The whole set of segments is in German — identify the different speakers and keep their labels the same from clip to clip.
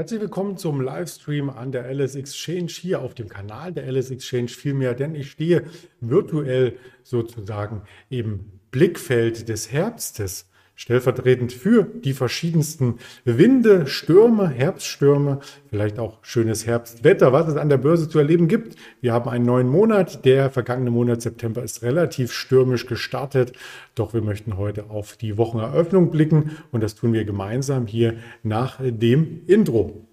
Speaker 1: Herzlich willkommen zum Livestream an der LS Exchange hier auf dem Kanal der LS Exchange vielmehr, denn ich stehe virtuell sozusagen im Blickfeld des Herbstes stellvertretend für die verschiedensten Winde, Stürme, Herbststürme, vielleicht auch schönes Herbstwetter, was es an der Börse zu erleben gibt. Wir haben einen neuen Monat. Der vergangene Monat September ist relativ stürmisch gestartet. Doch wir möchten heute auf die Wocheneröffnung blicken und das tun wir gemeinsam hier nach dem Intro.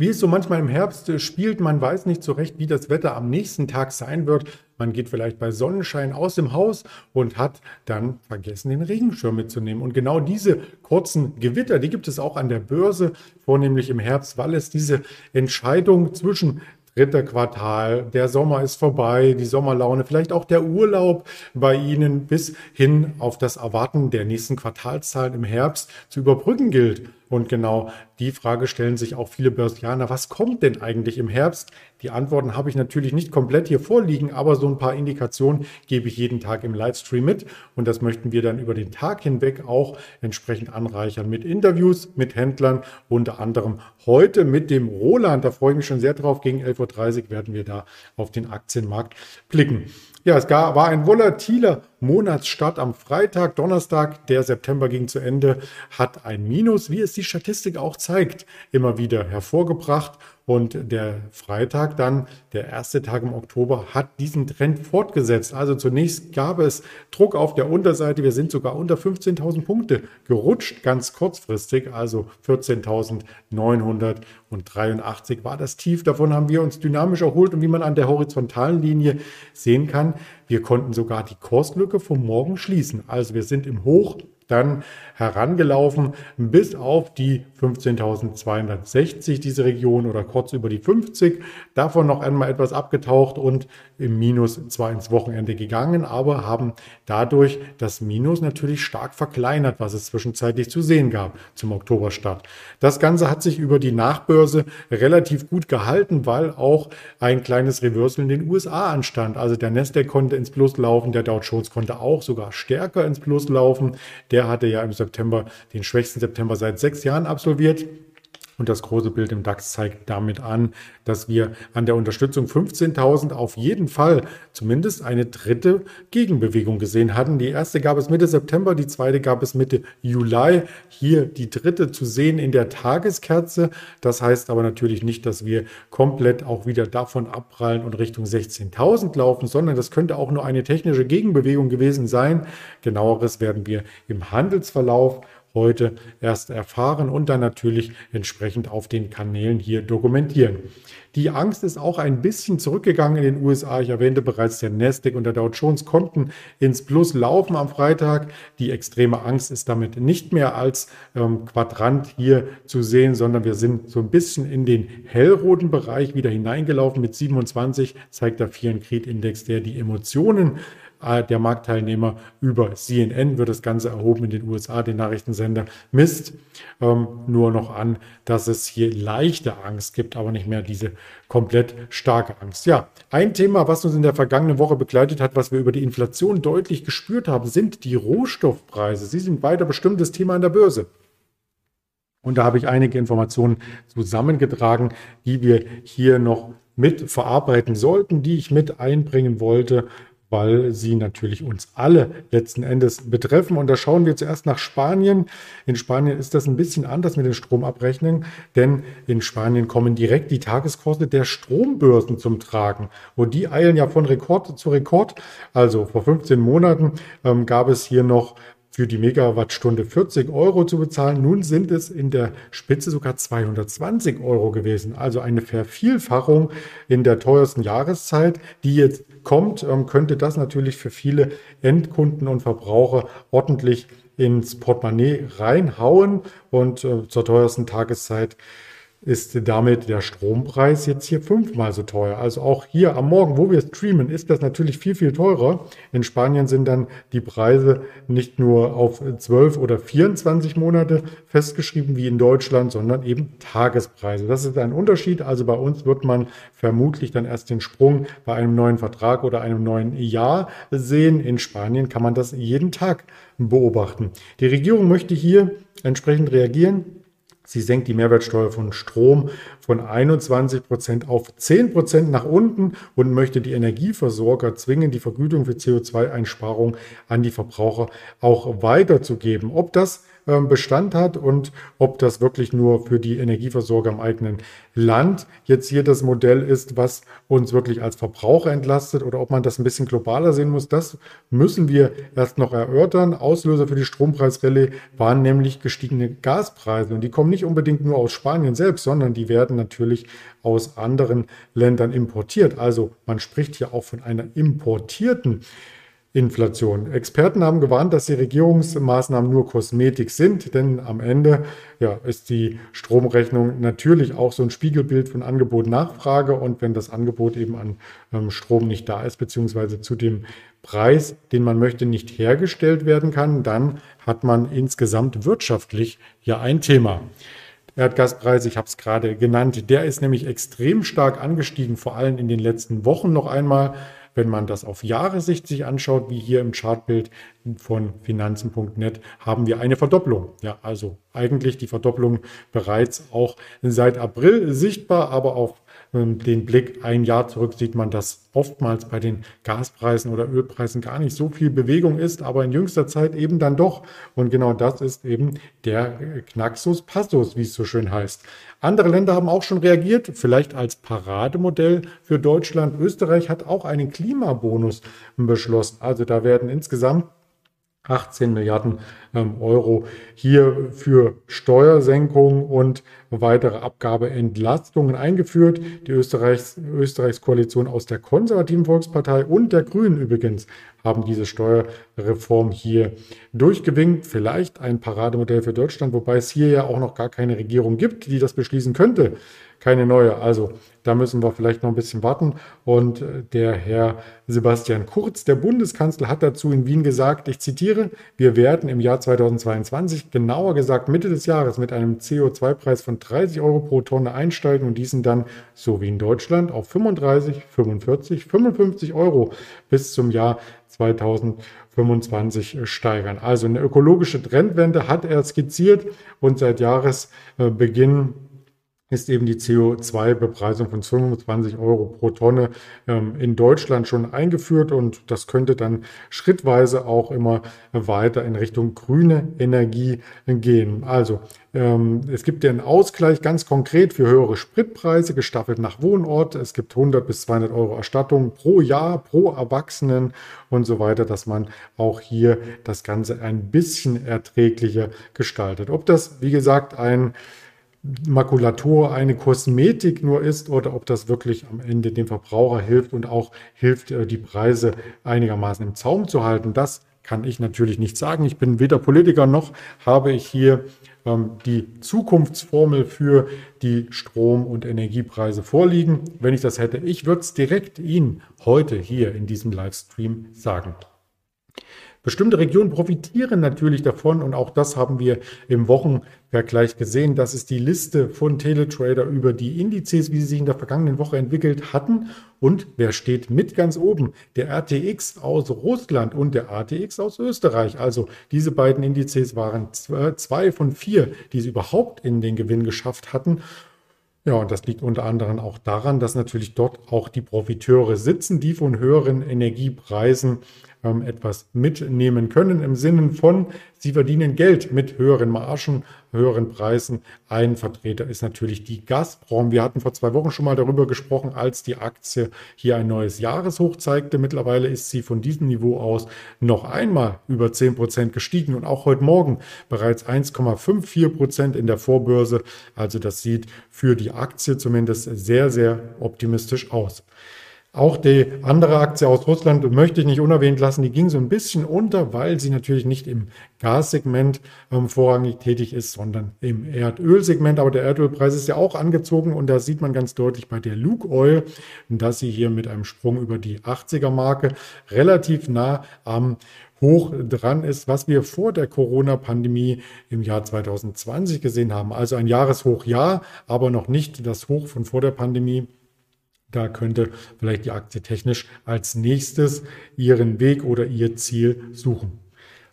Speaker 1: Wie es so manchmal im Herbst äh, spielt, man weiß nicht so recht, wie das Wetter am nächsten Tag sein wird. Man geht vielleicht bei Sonnenschein aus dem Haus und hat dann vergessen, den Regenschirm mitzunehmen. Und genau diese kurzen Gewitter, die gibt es auch an der Börse, vornehmlich im Herbst, weil es diese Entscheidung zwischen dritter Quartal, der Sommer ist vorbei, die Sommerlaune, vielleicht auch der Urlaub bei Ihnen bis hin auf das Erwarten der nächsten Quartalszahlen im Herbst zu überbrücken gilt. Und genau die Frage stellen sich auch viele Börsianer. Was kommt denn eigentlich im Herbst? Die Antworten habe ich natürlich nicht komplett hier vorliegen, aber so ein paar Indikationen gebe ich jeden Tag im Livestream mit. Und das möchten wir dann über den Tag hinweg auch entsprechend anreichern mit Interviews mit Händlern, unter anderem heute mit dem Roland. Da freue ich mich schon sehr drauf. Gegen 11.30 Uhr werden wir da auf den Aktienmarkt blicken. Ja, es war ein volatiler Monatsstart am Freitag, Donnerstag. Der September ging zu Ende, hat ein Minus, wie es die Statistik auch zeigt, immer wieder hervorgebracht. Und der Freitag dann, der erste Tag im Oktober, hat diesen Trend fortgesetzt. Also zunächst gab es Druck auf der Unterseite. Wir sind sogar unter 15.000 Punkte gerutscht, ganz kurzfristig. Also 14.983 war das Tief. Davon haben wir uns dynamisch erholt. Und wie man an der horizontalen Linie sehen kann, wir konnten sogar die Kurslücke vom Morgen schließen. Also wir sind im Hoch dann herangelaufen bis auf die 15.260 diese Region oder kurz über die 50. Davon noch einmal etwas abgetaucht und im Minus zwar ins Wochenende gegangen, aber haben dadurch das Minus natürlich stark verkleinert, was es zwischenzeitlich zu sehen gab zum Oktoberstart. Das Ganze hat sich über die Nachbörse relativ gut gehalten, weil auch ein kleines Reversal in den USA anstand. Also der Nasdaq konnte ins Plus laufen, der Dow Jones konnte auch sogar stärker ins Plus laufen. Der hatte ja im September den schwächsten September seit sechs Jahren absolviert. Und das große Bild im DAX zeigt damit an, dass wir an der Unterstützung 15.000 auf jeden Fall zumindest eine dritte Gegenbewegung gesehen hatten. Die erste gab es Mitte September, die zweite gab es Mitte Juli. Hier die dritte zu sehen in der Tageskerze. Das heißt aber natürlich nicht, dass wir komplett auch wieder davon abprallen und Richtung 16.000 laufen, sondern das könnte auch nur eine technische Gegenbewegung gewesen sein. Genaueres werden wir im Handelsverlauf heute erst erfahren und dann natürlich entsprechend auf den Kanälen hier dokumentieren. Die Angst ist auch ein bisschen zurückgegangen in den USA. Ich erwähnte bereits, der Nasdaq und der Dow Jones konnten ins Plus laufen am Freitag. Die extreme Angst ist damit nicht mehr als ähm, Quadrant hier zu sehen, sondern wir sind so ein bisschen in den hellroten Bereich wieder hineingelaufen. Mit 27 zeigt der Fear Creed Index, der die Emotionen der Marktteilnehmer über CNN wird das Ganze erhoben in den USA, den Nachrichtensender, misst ähm, nur noch an, dass es hier leichte Angst gibt, aber nicht mehr diese komplett starke Angst. Ja, ein Thema, was uns in der vergangenen Woche begleitet hat, was wir über die Inflation deutlich gespürt haben, sind die Rohstoffpreise. Sie sind weiter bestimmtes Thema an der Börse. Und da habe ich einige Informationen zusammengetragen, die wir hier noch mit verarbeiten sollten, die ich mit einbringen wollte weil sie natürlich uns alle letzten Endes betreffen. Und da schauen wir zuerst nach Spanien. In Spanien ist das ein bisschen anders mit den Stromabrechnungen, denn in Spanien kommen direkt die Tageskurse der Strombörsen zum Tragen. Und die eilen ja von Rekord zu Rekord. Also vor 15 Monaten ähm, gab es hier noch für die Megawattstunde 40 Euro zu bezahlen. Nun sind es in der Spitze sogar 220 Euro gewesen. Also eine Vervielfachung in der teuersten Jahreszeit, die jetzt kommt, ähm, könnte das natürlich für viele Endkunden und Verbraucher ordentlich ins Portemonnaie reinhauen und äh, zur teuersten Tageszeit ist damit der Strompreis jetzt hier fünfmal so teuer. Also auch hier am Morgen, wo wir streamen, ist das natürlich viel, viel teurer. In Spanien sind dann die Preise nicht nur auf 12 oder 24 Monate festgeschrieben wie in Deutschland, sondern eben Tagespreise. Das ist ein Unterschied. Also bei uns wird man vermutlich dann erst den Sprung bei einem neuen Vertrag oder einem neuen Jahr sehen. In Spanien kann man das jeden Tag beobachten. Die Regierung möchte hier entsprechend reagieren. Sie senkt die Mehrwertsteuer von Strom von 21 Prozent auf 10 Prozent nach unten und möchte die Energieversorger zwingen, die Vergütung für CO2-Einsparung an die Verbraucher auch weiterzugeben. Ob das Bestand hat und ob das wirklich nur für die Energieversorger im eigenen Land jetzt hier das Modell ist, was uns wirklich als Verbraucher entlastet oder ob man das ein bisschen globaler sehen muss, das müssen wir erst noch erörtern. Auslöser für die Strompreisrallye waren nämlich gestiegene Gaspreise und die kommen nicht unbedingt nur aus Spanien selbst, sondern die werden natürlich aus anderen Ländern importiert. Also man spricht hier auch von einer importierten Inflation. Experten haben gewarnt, dass die Regierungsmaßnahmen nur Kosmetik sind, denn am Ende ja, ist die Stromrechnung natürlich auch so ein Spiegelbild von Angebot Nachfrage und wenn das Angebot eben an ähm, Strom nicht da ist, beziehungsweise zu dem Preis, den man möchte, nicht hergestellt werden kann, dann hat man insgesamt wirtschaftlich ja ein Thema. Erdgaspreis, ich habe es gerade genannt, der ist nämlich extrem stark angestiegen, vor allem in den letzten Wochen noch einmal. Wenn man das auf Jahressicht sich anschaut, wie hier im Chartbild von finanzen.net, haben wir eine Verdopplung. Ja, also eigentlich die Verdopplung bereits auch seit April sichtbar, aber auf ähm, den Blick ein Jahr zurück sieht man, dass oftmals bei den Gaspreisen oder Ölpreisen gar nicht so viel Bewegung ist, aber in jüngster Zeit eben dann doch. Und genau das ist eben der Knaxus Passus, wie es so schön heißt. Andere Länder haben auch schon reagiert, vielleicht als Parademodell für Deutschland. Österreich hat auch einen Klimabonus beschlossen. Also da werden insgesamt 18 Milliarden ähm, Euro hier für Steuersenkungen und weitere Abgabeentlastungen eingeführt. Die Österreichs, Österreichs Koalition aus der konservativen Volkspartei und der Grünen übrigens haben diese Steuerreform hier durchgewinkt. Vielleicht ein Parademodell für Deutschland, wobei es hier ja auch noch gar keine Regierung gibt, die das beschließen könnte keine neue. Also da müssen wir vielleicht noch ein bisschen warten. Und äh, der Herr Sebastian Kurz, der Bundeskanzler, hat dazu in Wien gesagt, ich zitiere, wir werden im Jahr 2022, genauer gesagt Mitte des Jahres, mit einem CO2-Preis von 30 Euro pro Tonne einsteigen und diesen dann, so wie in Deutschland, auf 35, 45, 55 Euro bis zum Jahr 2025 steigern. Also eine ökologische Trendwende hat er skizziert und seit Jahresbeginn ist eben die CO2-Bepreisung von 25 Euro pro Tonne ähm, in Deutschland schon eingeführt und das könnte dann schrittweise auch immer weiter in Richtung grüne Energie gehen. Also ähm, es gibt ja einen Ausgleich ganz konkret für höhere Spritpreise, gestaffelt nach Wohnort. Es gibt 100 bis 200 Euro Erstattung pro Jahr, pro Erwachsenen und so weiter, dass man auch hier das Ganze ein bisschen erträglicher gestaltet. Ob das, wie gesagt, ein Makulatur eine Kosmetik nur ist oder ob das wirklich am Ende dem Verbraucher hilft und auch hilft, äh, die Preise einigermaßen im Zaum zu halten. Das kann ich natürlich nicht sagen. Ich bin weder Politiker noch habe ich hier ähm, die Zukunftsformel für die Strom- und Energiepreise vorliegen. Wenn ich das hätte, ich würde es direkt Ihnen heute hier in diesem Livestream sagen. Bestimmte Regionen profitieren natürlich davon und auch das haben wir im Wochenvergleich gesehen. Das ist die Liste von Teletrader über die Indizes, wie sie sich in der vergangenen Woche entwickelt hatten. Und wer steht mit ganz oben? Der RTX aus Russland und der ATX aus Österreich. Also diese beiden Indizes waren zwei von vier, die sie überhaupt in den Gewinn geschafft hatten. Ja, und das liegt unter anderem auch daran, dass natürlich dort auch die Profiteure sitzen, die von höheren Energiepreisen ähm, etwas mitnehmen können im Sinne von, sie verdienen Geld mit höheren Margen, höheren Preisen. Ein Vertreter ist natürlich die Gazprom. Wir hatten vor zwei Wochen schon mal darüber gesprochen, als die Aktie hier ein neues Jahreshoch zeigte. Mittlerweile ist sie von diesem Niveau aus noch einmal über 10 Prozent gestiegen und auch heute Morgen bereits 1,54 Prozent in der Vorbörse. Also das sieht für die Aktie zumindest sehr, sehr optimistisch aus. Auch die andere Aktie aus Russland möchte ich nicht unerwähnt lassen. Die ging so ein bisschen unter, weil sie natürlich nicht im Gassegment ähm, vorrangig tätig ist, sondern im Erdölsegment. Aber der Erdölpreis ist ja auch angezogen und da sieht man ganz deutlich bei der Luke Oil, dass sie hier mit einem Sprung über die 80er Marke relativ nah am hoch dran ist, was wir vor der Corona-Pandemie im Jahr 2020 gesehen haben. Also ein Jahreshoch ja, aber noch nicht das Hoch von vor der Pandemie. Da könnte vielleicht die Aktie technisch als nächstes ihren Weg oder ihr Ziel suchen.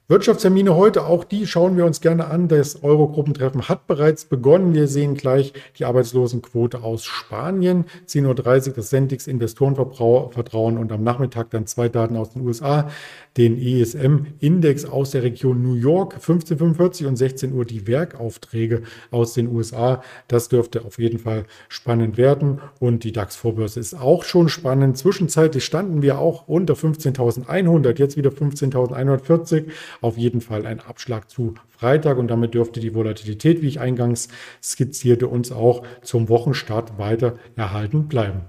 Speaker 1: Wirtschaftstermine heute, auch die schauen wir uns gerne an. Das Eurogruppentreffen hat bereits begonnen. Wir sehen gleich die Arbeitslosenquote aus Spanien. 10.30 Uhr das Sentix Investorenvertrauen und am Nachmittag dann zwei Daten aus den USA den ESM-Index aus der Region New York, 1545 und 16 Uhr die Werkaufträge aus den USA. Das dürfte auf jeden Fall spannend werden. Und die DAX-Vorbörse ist auch schon spannend. Zwischenzeitlich standen wir auch unter 15.100, jetzt wieder 15.140. Auf jeden Fall ein Abschlag zu Freitag und damit dürfte die Volatilität, wie ich eingangs skizzierte, uns auch zum Wochenstart weiter erhalten bleiben.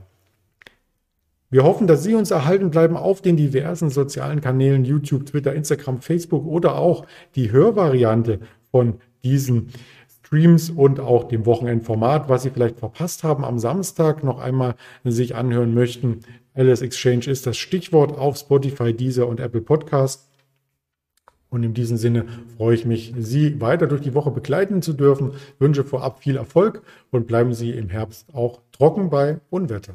Speaker 1: Wir hoffen, dass Sie uns erhalten bleiben auf den diversen sozialen Kanälen YouTube, Twitter, Instagram, Facebook oder auch die Hörvariante von diesen Streams und auch dem Wochenendformat, was Sie vielleicht verpasst haben am Samstag noch einmal sich anhören möchten. LS Exchange ist das Stichwort auf Spotify, Deezer und Apple Podcast. Und in diesem Sinne freue ich mich, Sie weiter durch die Woche begleiten zu dürfen. Wünsche vorab viel Erfolg und bleiben Sie im Herbst auch trocken bei Unwetter.